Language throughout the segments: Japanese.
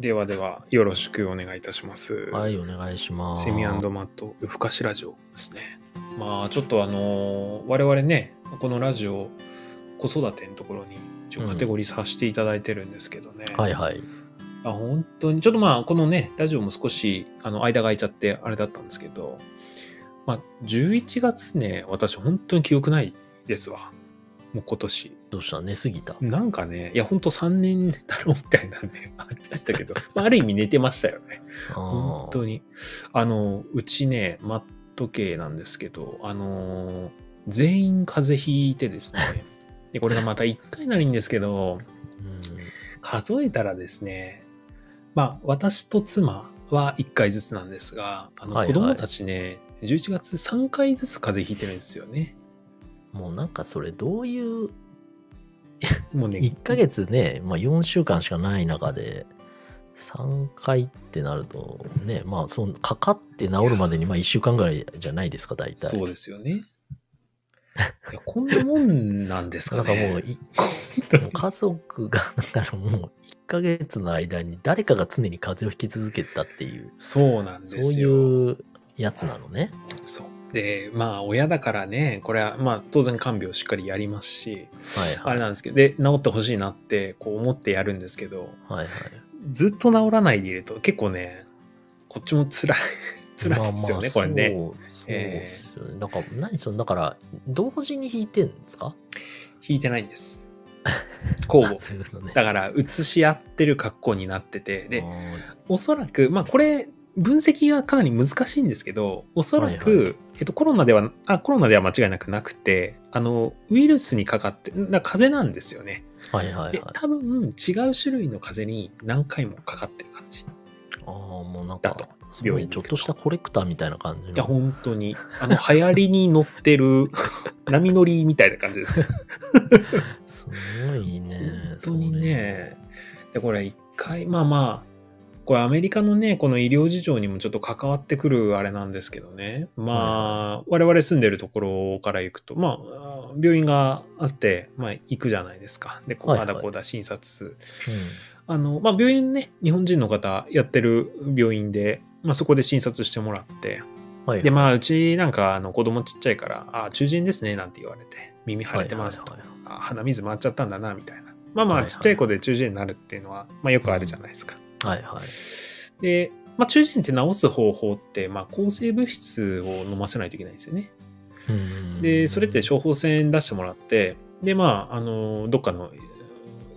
ではでは、よろしくお願いいたします。はい、お願いします。セミマット、ふかしラジオですね。まあ、ちょっとあのー我々ね、このラジオ、子育てのところに、一応カテゴリーさせていただいてるんですけどね。はいはい。あ本当に、ちょっとまあ、このね、ラジオも少し、あの、間が空いちゃって、あれだったんですけど、まあ、11月ね、私本当に記憶ないですわ。もう今年。どうした？寝すぎた？なんかね、いや、本当3年だろうみたいなね、あれでしたけど、まあ、ある意味寝てましたよね。本当に。に。あの、うちね、マット系なんですけど、あのー全員風邪ひいてですね、で、これがまた1回ならいいんですけど、うん数えたらですね、まあ、私と妻は1回ずつなんですが、あの、はいはい子供たちね、11月3回ずつ風邪ひいてるんですよね。もうなんかそれどういう、もうね、1ヶ月ね、まあ4週間しかない中で、3回ってなると、ね、まあその、かかって治るまでにまあ1週間ぐらいじゃないですか、大体。そうですよね。いやこんなもんなんですかね。なんかもうい、家族が、だからもう1ヶ月の間に誰かが常に風邪をひき続けたっていう、そうなんそうですよ。いうやつなのね。そう。で、まあ、親だからね、これは、まあ、当然看病しっかりやりますし、はいはい。あれなんですけど、で、治ってほしいなって、こう思ってやるんですけど、はいはい。ずっと治らないでいると、結構ね、こっちも辛い、辛いですよね、これね。そうそうですよね。なんか、何その、だから、同時に弾いてんですか？引いてないんです。交互 ね。だから、写し合ってる格好になってて、でおそらく、まあ、これ、分析がかなり難しいんですけど、おそらく、はいはえっと、コロナでは、あ、コロナでは間違いなくなくて、あの、ウイルスにかかって、な風邪なんですよね。はいはいはいで。多分、違う種類の風邪に何回もかかってる感じ。ああ、もうなんか、すごいちょっとしたコレクターみたいな感じの。いや、本当に、あの、流行りに乗ってる、波乗りみたいな感じです。すごいね。本当にね。で、これ一回、まあまあ、これアメリカのね、この医療事情にもちょっと関わってくるあれなんですけどね。まあ、我々住んでるところから行くと、まあ、病院があって、まあ行くじゃないですか。で、こう、だこうだ診察。あの、まあ病院ね、日本人の方やってる病院で、まあそこで診察してもらって。で、まあ、うちなんか、あの、子供ちっちゃいから、あ、中耳炎ですね、なんて言われて、耳腫れてますと。鼻水回っちゃったんだな、みたいな。まあまあ、ちっちゃい子で中耳炎になるっていうのは、まあよくあるじゃないですか。はいはい。で、まあ、中耳炎って治す方法って、まあ、抗生物質を飲ませないといけないんですよね。うんで、それって処方箋出してもらって、で、まあ、あの、どっかの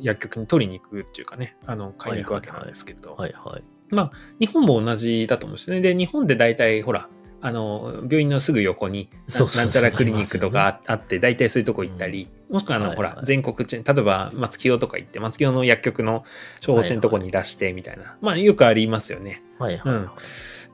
薬局に取りに行くっていうかね、あの、買いに行くわけなんですけど、はいはい。まあ、日本も同じだと思うんですね。で、日本で大体、ほら、あの、病院のすぐ横に、なんちゃらクリニックとかああって、大体そういうとこ行ったり、もしくは、あの、はいほらは、い全国チェーン、例えば、松清とか行って、松清の薬局の処方箋のとこに出して、みたいな。まあ、よくありますよね。はいはいはい。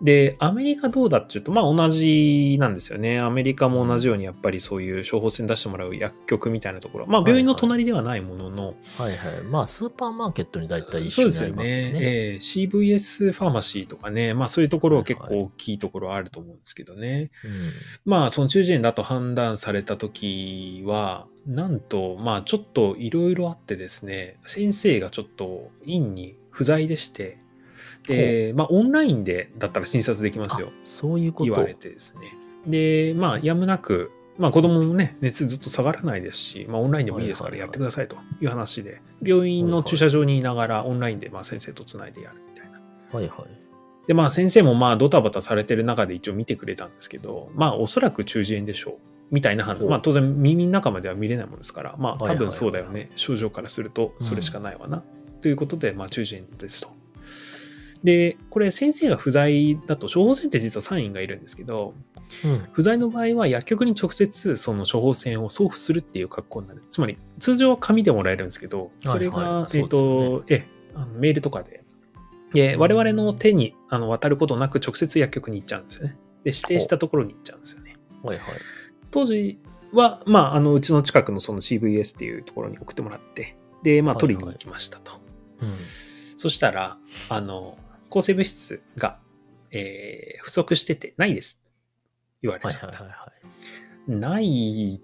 で、アメリカどうだっていうと、まあ同じなんですよね。アメリカも同じようにやっぱりそういう処方箋出してもらう薬局みたいなところ。まあ病院の隣ではないものの、はいはい。まあ、スーパーマーケットに大体一そう緒にですよね。なりますよね。えー CVS ファーマシーとかね、まあそういうところは結構大きいところあると思うんですけどね。まあその中耳炎だと判断された時は、なんと、まあちょっといろいろあってですね、先生がちょっと院に不在でして、で、まあオンラインでだったら診察できますよ。あそういうこと。言われてですね。で、まあ、やむなく、まあ子供もね、熱ずっと下がらないですし、まあオンラインでもいいですからやってくださいという話で、病院の駐車場にいながらオンラインでまあ先生とつないでやるみたいな。はいはい。で、まあ先生もまあドタバタされてる中で一応見てくれたんですけど、まあおそらく中耳炎でしょう。みたいな判断。ほうまあ当然耳の中までは見れないものですから、まあ多分そうだよね。症状からするとそれしかないわな。ということで、まあ中耳炎ですと。で、これ先生が不在だと、処方箋って実はサインがいるんですけど、うん。不在の場合は薬局に直接その処方箋を送付するっていう格好になる。つまり、通常は紙でもらえるんですけど、それが、はいはいえっ、と、ええあのメールとかで、で我々の手にあの渡ることなく直接薬局に行っちゃうんですよね。で、指定したところに行っちゃうんですよね。はいはい。当時は、まあ、あの、うちの近くのその CVS っていうところに送ってもらって、で、まあ、はいはい取りに行きましたと。うん。そしたら、あの、抗生物質が、えー不足しててないです。言われちゃった。はいはいはいはい。ない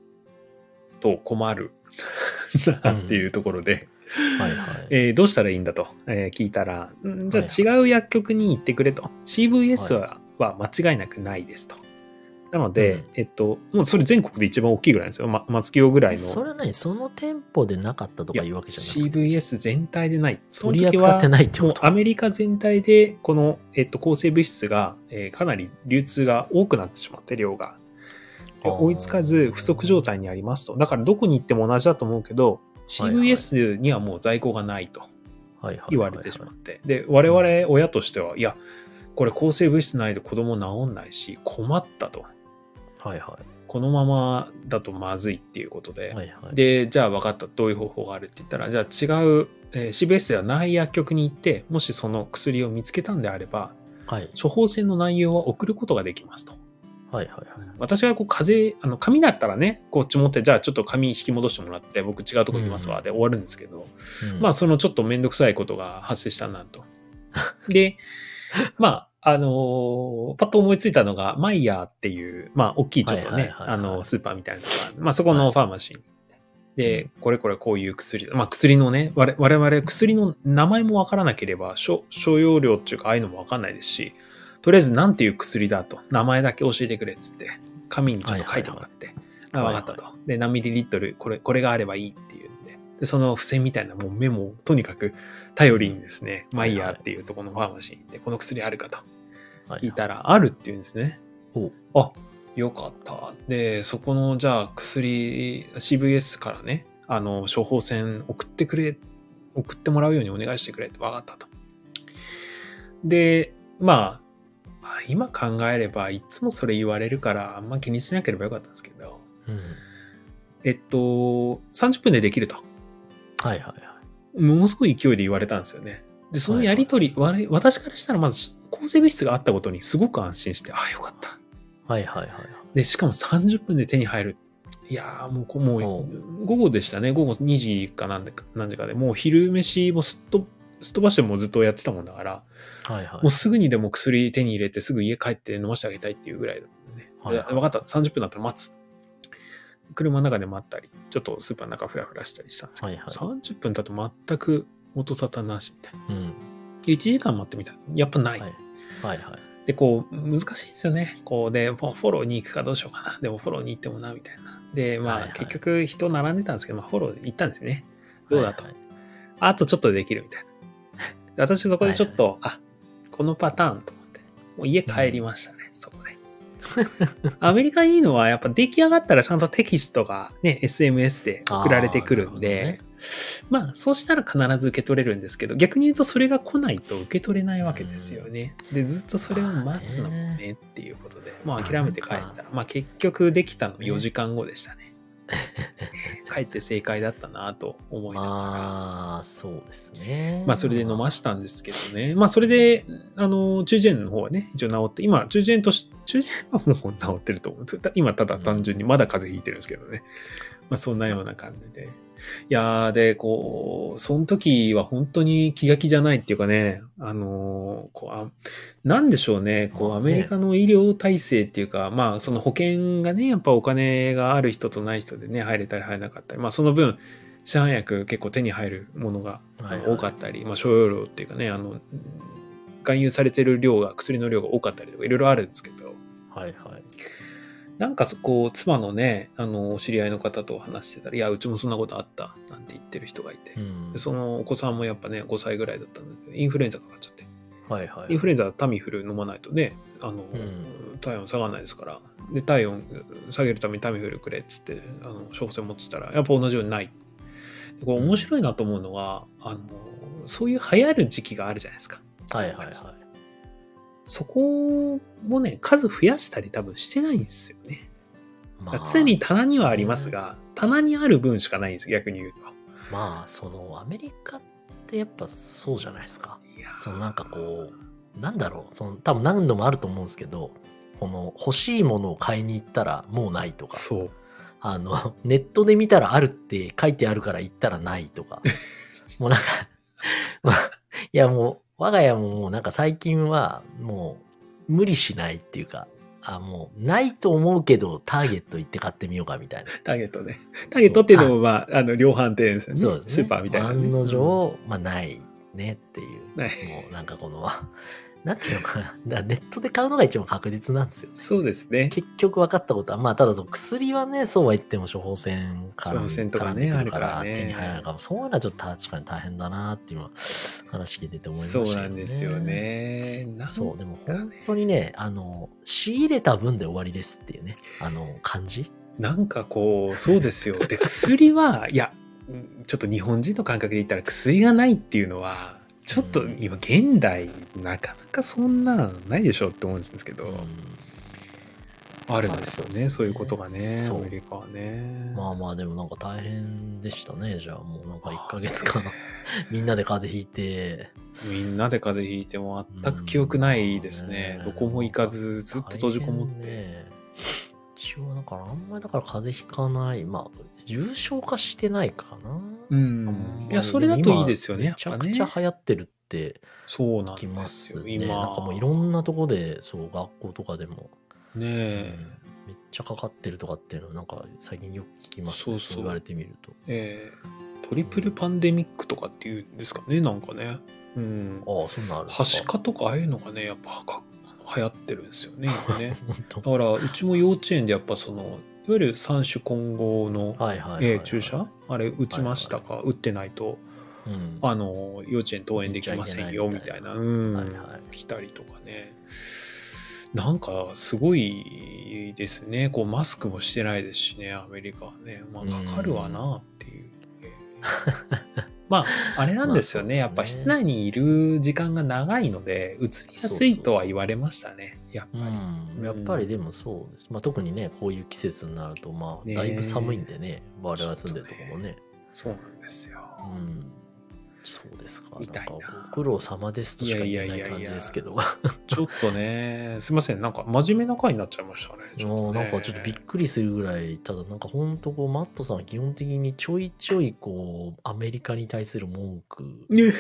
と困る なっていうところで、はいはい。えーどうしたらいいんだと、えー聞いたら、んじゃあ違う薬局に行ってくれと。CVS は,、は間違いなくないですと。なので、うんえっと、もうそれ全国で一番大きいぐらいなんですよ。ま、松清ぐらいの。それは何その店舗でなかったとかいうわけじゃなくて CVS 全体でない。その取り時は扱ってないってことアメリカ全体で、この、えっと、抗生物質が、えーかなり流通が多くなってしまって、量が。追いつかず、不足状態にありますと。だから、どこに行っても同じだと思うけど、CVS にはもう在庫がないと言われてしまって。で、我々親としては、いや、これ抗生物質ないと子供治んないし、困ったと。はいはこのままだとまずいっていうことで。い。はいはい。で、じゃあ分かった。どういう方法があるって言ったら、じゃあ違う、えー CBS ではない薬局に行って、もしその薬を見つけたんであれば、はい。処方箋の内容は送ることができますと。はいはいはい。私がこう風邪、あの、紙だったらね、こっち持って、じゃあちょっと紙引き戻してもらって、僕違うとこ行きますわ、で終わるんですけど、うんまあそのちょっとめんどくさいことが発生したなと。で、まあ、あのーパッと思いついたのが、マイヤーっていう、まあ、大きいちょっとね、はいはいはいはい。あの、スーパーみたいなとこある。まあ、そこのファーマシー。に行って。で、これこれこういう薬、まあ、薬のね、我我々薬の名前もわからなければ、所所要量っていうか、ああいうのもわかんないですし、とりあえずなんていう薬だと、名前だけ教えてくれっつって、紙にちょっと書いてもらって、あ、わかったと。で、何ミリリットル、これ、これがあればいいっていうんで、で、その付箋みたいなもうメモをとにかく頼りにですね、マイヤーっていうところのファーマシーで、この薬あるかと。はい聞いたら、あるって言うんですね。あ、よかった。で、そこの、じゃあ薬、CVS からね、あの、処方箋送ってくれ、送ってもらうようにお願いしてくれって分かったと。で、まあ、あ今考えれば、いつもそれ言われるから、あんま気にしなければよかったんですけど、うん。えっと、30分でできると。はいはいはい。ものすごい勢いで言われたんですよね。で、そのやりとり、われ私からしたらまず、抗生物質があったことにすごく安心して、ああ、よかった。はいはいはい。で、しかも30分で手に入る。いやーもうこ、もおう、午後でしたね。午後2時かなんでか、何時かで、もう昼飯もすっと、すっ飛ばしてもずっとやってたもんだから、はいはいもう。すぐにでも薬手に入れてすぐ家帰って飲ませてあげたいっていうぐらいだったね。はいはいで分かった。30分だったら待つ。車の中で待ったり、ちょっとスーパーの中フラフラしたりしたんですけど、はいはい30分だと全く音沙汰なしみたいな。うん。で1時間待ってみたら、やっぱない。はいはいはい。で、こう、難しいですよね。こうで、フォフォローに行くかどうしようかな。でもフォローに行ってもな、みたいな。で、まあ、はいはい結局人並んでたんですけど、まあ、フォロー行ったんですよね。どうだと。はいはいあとちょっとでできるみたいな。で私そこでちょっと、あ、このパターンと思って、もう家帰りましたね、そこで。アメリカいいのは、やっぱ出来上がったらちゃんとテキストがね、SMS で送られてくるんで、まあ、そうしたら必ず受け取れるんですけど、逆に言うとそれが来ないと受け取れないわけですよね。で、ずっとそれを待つのもまあねっていうことで、もう諦めて帰ったら、まあ結局できたの4時間後でしたね。帰って正解だったなと思いながら。まあ、そうですね。まあ、それで飲ましたんですけどね。まあ、それで、あの、中耳炎の方はね、一応治って、今、中耳炎とし、中耳炎はもう治ってると思う。た今、ただ単純にまだ風邪ひいてるんですけどね。まあ、そんなような感じで。いやー、で、こう、その時は本当に気が気じゃないっていうかね、あのーこうあ、なんでしょうね、こう、アメリカの医療体制っていうか、まあ、その保険がね、やっぱお金がある人とない人でね、入れたり入れなかったり、まあ、その分、市販薬結構手に入るものがあのはいはい多かったり、まあ、所要量っていうかね、あの、含有されてる量が、薬の量が多かったりとか、いろいろあるんですけど、はいはい。なんかこう、妻のね、あの、お知り合いの方と話してたら、いや、うちもそんなことあった、なんて言ってる人がいて、うんでそのお子さんもやっぱね、5歳ぐらいだったんだけど、インフルエンザかかっちゃって、はいはい。インフルエンザはタミフル飲まないとね、あの、ん体温下がらないですから、で、体温下げるためにタミフルくれっつって、あの、処方箋持ってたら、やっぱ同じようにない。でこれ面白いなと思うのは、あの、そういう流行る時期があるじゃないですか。はいはいはい。そこもね、数増やしたり多分してないんですよね。まあ常に棚にはありますが、棚にある分しかないんです、逆に言うと。まあ、その、アメリカってやっぱそうじゃないですか。いやーそのなんかこう、なんだろう、その多分何度もあると思うんですけど、この欲しいものを買いに行ったらもうないとか、そう。あの、ネットで見たらあるって書いてあるから行ったらないとか、もうなんか、まあいやもう、我が家ももうなんか最近はもう無理しないっていうか、あ、もう、ないと思うけど、ターゲット行って買ってみようかみたいな。ターゲットね。ターゲットっていうのも、まあ、あの、量販店ですよね。そうですね。スーパーみたいな、ね。案の定、まあ、ないねっていう。ないもう、なんかこの、なんていうのかな。だからネットで買うのが一番確実なんですよ。そうですね。結局分かったことは、まあ、ただそう、薬はね、そうは言っても処方箋から、処方箋とかねあるからね手に入らないから、そういうのはちょっと確かに大変だなっていうのは話聞いてて思いましたそう。なんですよ。ね。そう、でも本当にね、あの、仕入れた分で終わりですっていうね、あの、感じなんかこう、そうですよ。で、薬は、いや、うんちょっと日本人の感覚で言ったら薬がないっていうのは、ちょっと今現代、なかなかそんなないでしょって思うんですけど、うんあるんですよね、ねそういうことがね、そうアメリカはね。まあまあでもなんか大変でしたね。じゃあもうなんか1ヶ月間 みんなで風邪ひいて。みんなで風邪ひいても全く記憶ないですね。うんどこも行かず、ずっと閉じこもって。ね一応だからあんまりだから風邪ひかない。まあ重症化してないかな。うあんいや、それだといいですよね。めちゃ。くちゃ流行ってるってそうなん聞きでますすよ。ね。今。なんかもういろんなとこで、そう、学校とかでも、ねえ。めっちゃかかってるとかっていうのなんか最近よく聞きます、そうそう言われてみると。えートリプルパンデミックとかっていうんですかね、なんかね。うん。ああ、そんなんあるはかしかとかああいうのがね、やっぱはか流行ってるんですよね、今ね。だから、うちも幼稚園でやっぱその、いわゆる三種混合の、注射？あれ打ちましたか、打ってないと、うん。あの、幼稚園登園できませんよ、みたいな。うん。はいはい来たりとかね。なんか、すごいですね。こう、マスクもしてないですしね、アメリカはね。まあ、かかるわな、っていう。まあ、あれなんですよね。まあやっぱ室内にいる時間が長いので、移りやすいとは言われましたね。やっぱり。うん、やっぱりでもそうです。まあ、特にね、こういう季節になると、まあ、だいぶ寒いんでね、我々住んでるとこもね。そうなんですよ。うん。そうですか。みたいななご苦労様ですとしか言えない感じですけど。ちょっとね、すいません。なんか真面目な回になっちゃいましたね。ねなんかちょっとびっくりするぐらい、ただなんか本当こう、マットさんは基本的にちょいちょいこう、アメリカに対する文句、ね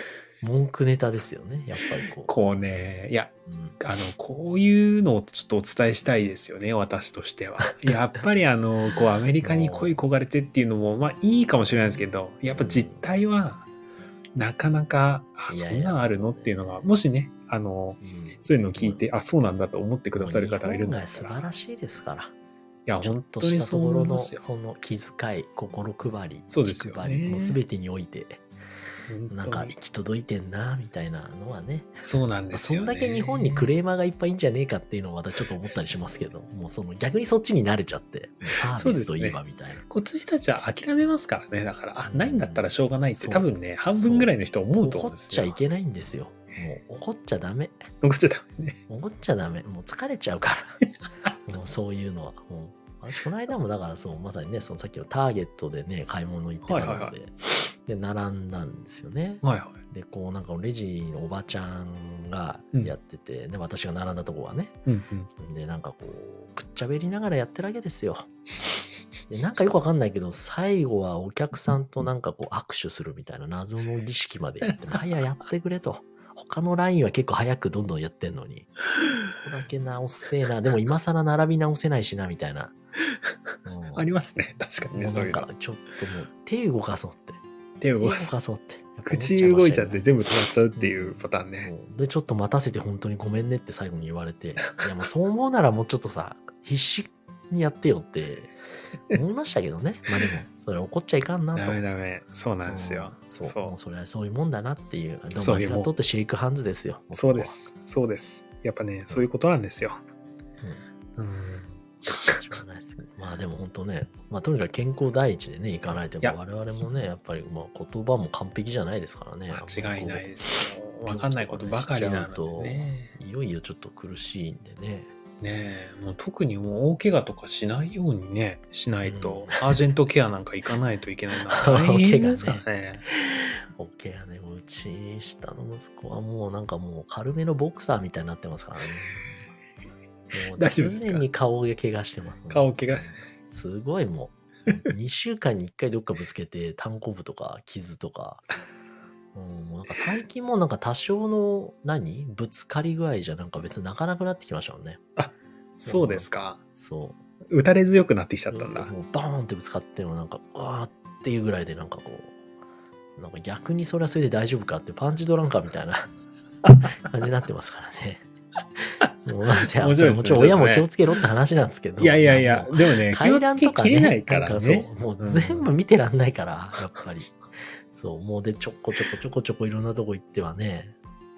文句ネタですよね、やっぱりこう。こうね、いや、うんあの、こういうのをちょっとお伝えしたいですよね、私としては。やっぱりあの、こう、アメリカに恋焦がれてっていうのも、まあいいかもしれないですけど、やっぱ実態は、なかなか、あ、そいやいや。んなんあるの？っていうのが、もしね、あの、うん。そういうのを聞いて、あ、そうなんだと思ってくださる方がいるんだったら、い素晴らしいですから。や、ちょっ本当にそう思いますよ。その気遣い、心配り、そうですよね。気配り、もう全てにおいて、なんか行き届いてんな、みたいなのはね。そうなんまあですよ、ね。そんだけ日本にクレーマーがいっぱいいんじゃねえかっていうのはまたちょっと思ったりしますけど、もうその逆にそっちに慣れちゃって、サービスといえばみたいな。こっちの人たちは諦めますからね。だから、あ、ないんだったらしょうがないってそう多分ね、半分ぐらいの人は思うと思怒っうんですよ。ちゃいけないんですよ。もう怒っちゃダメ。怒っちゃダメ ね。怒っちゃダメ。もう疲れちゃうから。もうそういうのは。もう私、この間もだからそう、まさにね、そのさっきのターゲットでね、買い物行ってたので、はいはいはで、並んだんですよね。はいはい。で、こうなんかレジのおばちゃんがやってて、で、私が並んだとこはね、うんうん。で、なんかこう、くっちゃべりながらやってるわけですよ。で、なんかよくわかんないけど、最後はお客さんとなんかこう握手するみたいな謎の儀式までやって、あ、いや、やってくれと。他のラインは結構早くどんどんやってんのに。ここだけ直せえな。でも今更並び直せないしな、みたいな。うんありますね。確かにね、もうそういうの。なんか、ちょっともう手動かそうって。手を動かそうって。口動いちゃって全部止まっちゃうっていうパターンね。で、ちょっと待たせて本当にごめんねって最後に言われて、いやもうそう思うならもうちょっとさ、必死にやってよって思いましたけどね。まあでも、それ怒っちゃいかんなと。ダメダメ。そうなんですよ。うんそう。そもうそれはそういうもんだなっていう。どうもありがとうってシェイクハンズですよ。う。そうで。す。そうです。やっぱね、そういうことなんですよ。うん。しょうがないですまあでも本当ね、まあとにかく健康第一でね、行かないと、我々もね、やっぱりまあ言葉も完璧じゃないですからね。間違いないですよ。わかんないことばかりなのでね。いよいよちょっと苦しいんでね。ねえ、もう特にもう大怪我とかしないようにね、しないと、アージェントケアなんか行かないといけないのは大変ですからね。オッケーやね。うち、下の息子はもうなんかもう軽めのボクサーみたいになってますからね。もう大丈夫ですか？常に顔が怪我してます。顔怪我？すごいもう。2週間に1回どっかぶつけて、単行部とか傷とか。うん、もうなんか最近もなんか多少の何？ぶつかり具合じゃなんか別に泣かなくなってきましたもんね。そうですか。そう。打たれ強くなってきちゃったんだ。もうバーンってぶつかってもなんか、うわーっていうぐらいでなんかこう、なんか逆にそれはそれで大丈夫かってパンチドランカーみたいな 感じになってますからね。も うまあ面白いですねもちろん親も気をつけろって話なんですけど。いやいやいやでもね、気階をつけ段とかね、きれないからね。そう、もう全部見てらんないから、やっぱり。そう、もうで、ちょこちょこちょこちょこいろんなとこ行ってはね、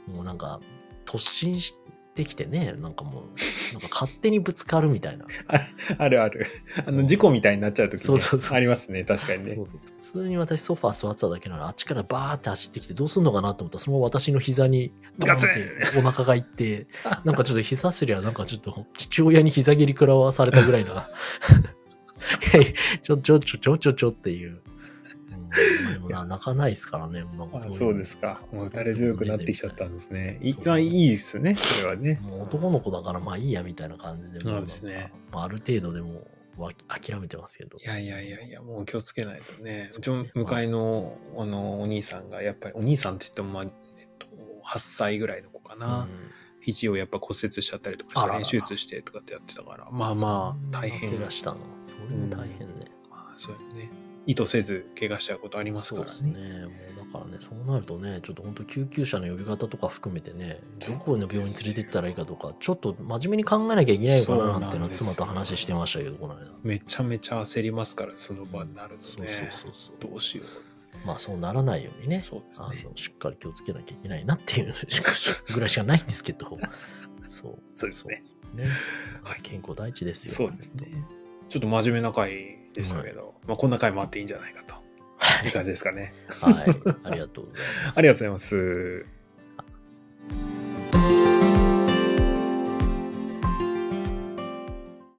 もうなんか、突進してきてね、なんかもう、なんか勝手にぶつかるみたいな。あるある。あの、事故みたいになっちゃうとき、ね、そうそうそうありますね、確かにねそ。うそう普通に私ソファー座ってただけなら、あっちからバーって走ってきてどうすんのかなと思ったら、そのまま私の膝にドーンっガツてお腹がいって、なんかちょっと膝すりゃ、なんかちょっと父親に膝蹴り食らわされたぐらいな。ちょちょちょちょちょちょっていう。でもな泣かないですからね。なんかあそうそうですか。もう打たれ強くなってきちゃったんですね。いいいですね、それはね。もう男の子だからまあいいやみたいな感じで、そうですねまあ、ある程度でも諦めてますけど。いやいやいやいや、もう気をつけないとね。そうちの向かいの、あの、お兄さんが、やっぱり、お兄さんって言っても、まあ、えっと、8歳ぐらいの子かな。うん肘をやっぱ骨折しちゃったりとかして、手術してとかってやってたから、まあまあ、大変。それも大変ね。あ、そうやね。意図せず怪我しちゃうことありますからそうね。ですね。もうだからね、そうなるとね、ちょっと本当救急車の呼び方とか含めてね、どこの病院に連れて行ったらいいかとか、ちょっと真面目に考えなきゃいけないのかななんていうのは妻と話してましたけど、この間。めちゃめちゃ焦りますから、その場になるとそうね。そうそうそう。どうしよう。まあそうならないようにね、そうですね。あのしっかり気をつけなきゃいけないなっていうぐらいしかないんですけど、そう。そうですね。ね。はい健康第一ですよ。そうですね。ちょっと真面目な回でしたけど、まあこんな回もあっていいんじゃないかと。いい感じですかね。はい。ありがとうございます。ありがとうございます。